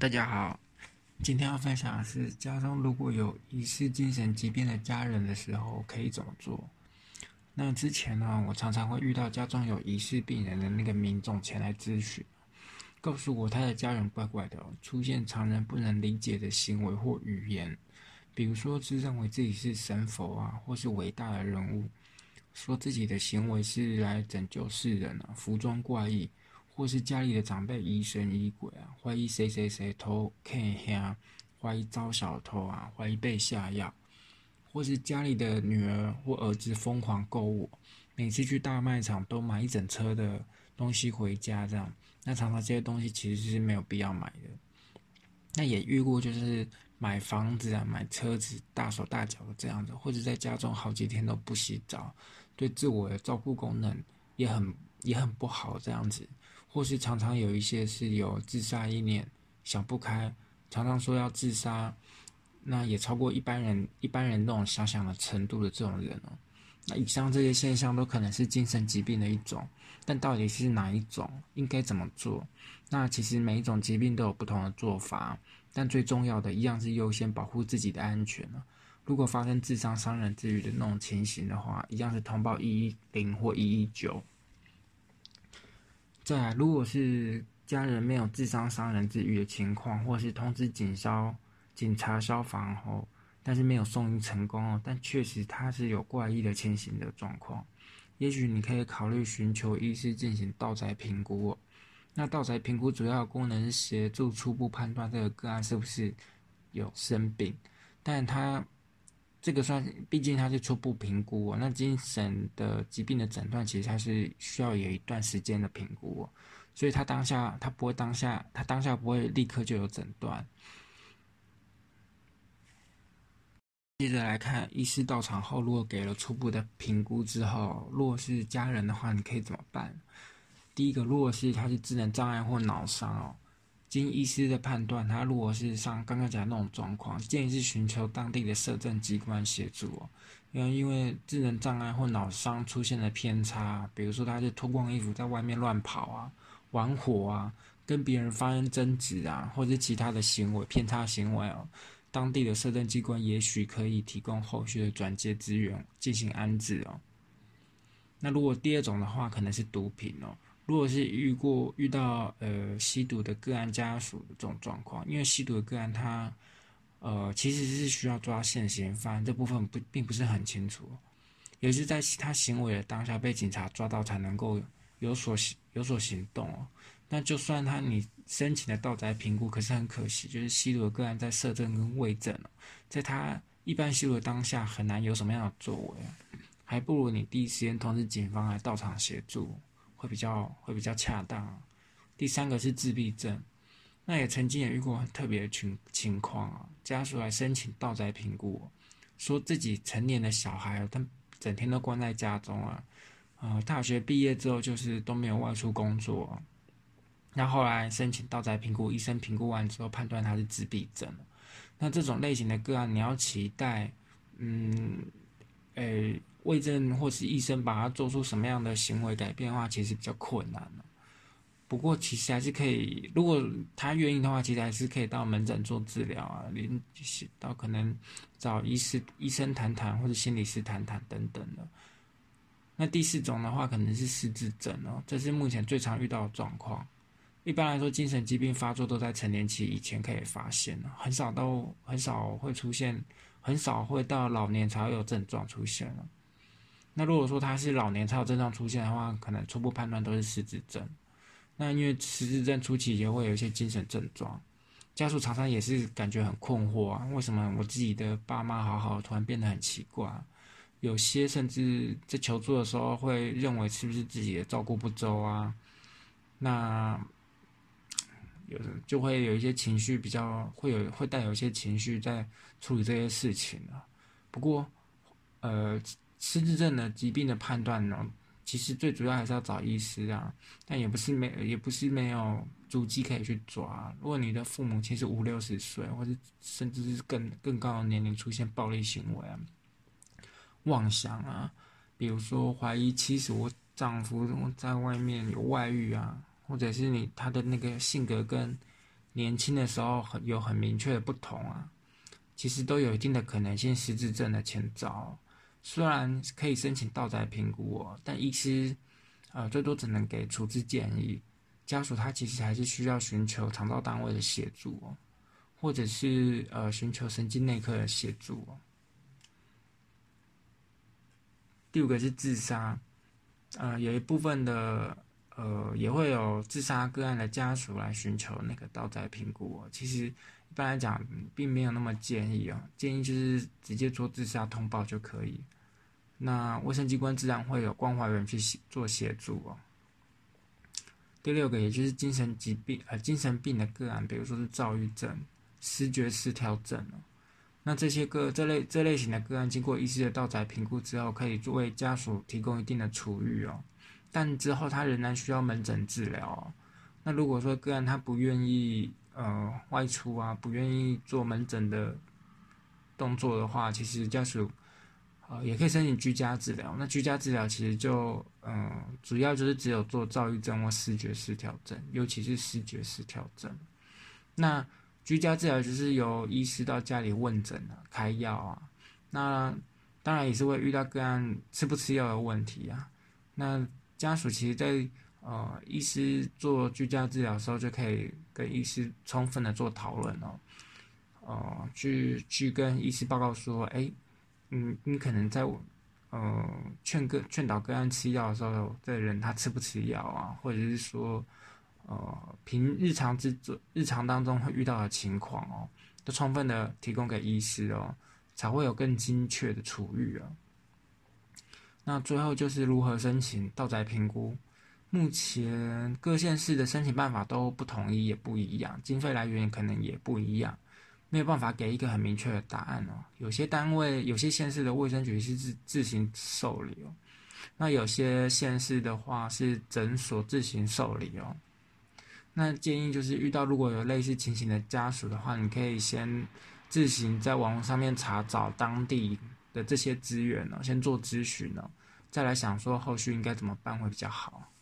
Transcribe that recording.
大家好，今天要分享的是，家中如果有疑似精神疾病的家人的时候，可以怎么做？那之前呢，我常常会遇到家中有疑似病人的那个民众前来咨询，告诉我他的家人怪怪的，出现常人不能理解的行为或语言，比如说自认为自己是神佛啊，或是伟大的人物，说自己的行为是来拯救世人啊，服装怪异。或是家里的长辈疑神疑鬼啊，怀疑谁谁谁偷看下，怀疑遭小偷啊，怀疑被下药，或是家里的女儿或儿子疯狂购物，每次去大卖场都买一整车的东西回家，这样，那常常这些东西其实是没有必要买的。那也遇过就是买房子啊，买车子大手大脚的这样子，或者在家中好几天都不洗澡，对自我的照顾功能也很也很不好这样子。或是常常有一些是有自杀意念，想不开，常常说要自杀，那也超过一般人一般人那种想想的程度的这种人哦。那以上这些现象都可能是精神疾病的一种，但到底是哪一种，应该怎么做？那其实每一种疾病都有不同的做法，但最重要的一样是优先保护自己的安全如果发生自伤伤人之余的那种情形的话，一样是通报一一零或一一九。再来，如果是家人没有自伤伤人之余的情况，或是通知警消、警察、消防后，但是没有送医成功哦，但确实他是有怪异的情形的状况，也许你可以考虑寻求医师进行道宅评估哦。那道宅评估主要功能是协助初步判断这个个案是不是有生病，但他。这个算，毕竟它是初步评估哦。那精神的疾病的诊断，其实它是需要有一段时间的评估哦。所以他当下，他不会当下，他当下不会立刻就有诊断。接着来看，医师到场后，如果给了初步的评估之后，如果是家人的话，你可以怎么办？第一个，如果是他是智能障碍或脑伤哦。经医师的判断，他如果是像刚刚讲那种状况，建议是寻求当地的社政机关协助哦。因为因为智能障碍或脑伤出现了偏差，比如说他是脱光衣服在外面乱跑啊、玩火啊、跟别人发生争执啊，或者其他的行为偏差行为哦，当地的社政机关也许可以提供后续的转接资源进行安置哦。那如果第二种的话，可能是毒品哦。如果是遇过遇到呃吸毒的个案家属的这种状况，因为吸毒的个案他呃其实是需要抓现行犯，这部分不并不是很清楚，也是在其他行为的当下被警察抓到才能够有所有所行动哦。那就算他你申请的盗宅评估，可是很可惜，就是吸毒的个案在摄证跟伪证在他一般吸毒的当下很难有什么样的作为，还不如你第一时间通知警方来到场协助。会比较会比较恰当。第三个是自闭症，那也曾经也遇过很特别的情情况啊，家属来申请盗宅评估，说自己成年的小孩，他整天都关在家中啊，呃，大学毕业之后就是都没有外出工作，那后来申请盗宅评估，医生评估完之后判断他是自闭症，那这种类型的个案，你要期待，嗯，诶。卫证或是医生把他做出什么样的行为改变的话，其实比较困难不过其实还是可以，如果他愿意的话，其实还是可以到门诊做治疗啊，连到可能找医师、医生谈谈，或者心理师谈谈等等的。那第四种的话，可能是失智症哦，这是目前最常遇到的状况。一般来说，精神疾病发作都在成年期以前可以发现很少都很少会出现，很少会到老年才会有症状出现了。那如果说他是老年才有症状出现的话，可能初步判断都是失智症。那因为失智症初期也会有一些精神症状，家属常常也是感觉很困惑啊，为什么我自己的爸妈好好，突然变得很奇怪？有些甚至在求助的时候会认为是不是自己的照顾不周啊？那有的就会有一些情绪比较会有会带有一些情绪在处理这些事情啊。不过，呃。失智症的疾病的判断呢，其实最主要还是要找医师啊，但也不是没也不是没有足迹可以去抓。如果你的父母亲是五六十岁，或者甚至是更更高的年龄出现暴力行为啊、妄想啊，比如说怀疑妻子或丈夫在外面有外遇啊，或者是你他的那个性格跟年轻的时候很有很明确的不同啊，其实都有一定的可能性失智症的前兆。虽然可以申请倒载评估哦，但医师呃最多只能给处置建议，家属他其实还是需要寻求肠道单位的协助哦，或者是呃寻求神经内科的协助哦。第五个是自杀，呃，有一部分的呃也会有自杀个案的家属来寻求那个倒载评估。其实一般来讲，并没有那么建议哦，建议就是直接做自杀通报就可以。那卫生机关自然会有关怀人去做协助哦。第六个，也就是精神疾病呃精神病的个案，比如说是躁郁症、失觉失调症哦。那这些个这类这类型的个案，经过医师的倒载评估之后，可以作为家属提供一定的处遇哦。但之后他仍然需要门诊治疗。那如果说个案他不愿意呃外出啊，不愿意做门诊的动作的话，其实家属呃也可以申请居家治疗。那居家治疗其实就嗯主要就是只有做躁郁症或视觉失调症，尤其是视觉失调症。那居家治疗就是由医师到家里问诊啊，开药啊。那当然也是会遇到个案吃不吃药的问题啊。那家属其实，在呃医师做居家治疗的时候，就可以跟医师充分的做讨论哦。呃，去去跟医师报告说，哎，嗯，你可能在呃劝个劝导个案吃药的时候，这人他吃不吃药啊？或者是说。呃，平日常之中，日常当中会遇到的情况哦，都充分的提供给医师哦，才会有更精确的处遇啊。那最后就是如何申请倒载评估，目前各县市的申请办法都不统一，也不一样，经费来源可能也不一样，没有办法给一个很明确的答案哦。有些单位，有些县市的卫生局是自自行受理哦，那有些县市的话是诊所自行受理哦。那建议就是遇到如果有类似情形的家属的话，你可以先自行在网络上面查找当地的这些资源呢，先做咨询呢，再来想说后续应该怎么办会比较好。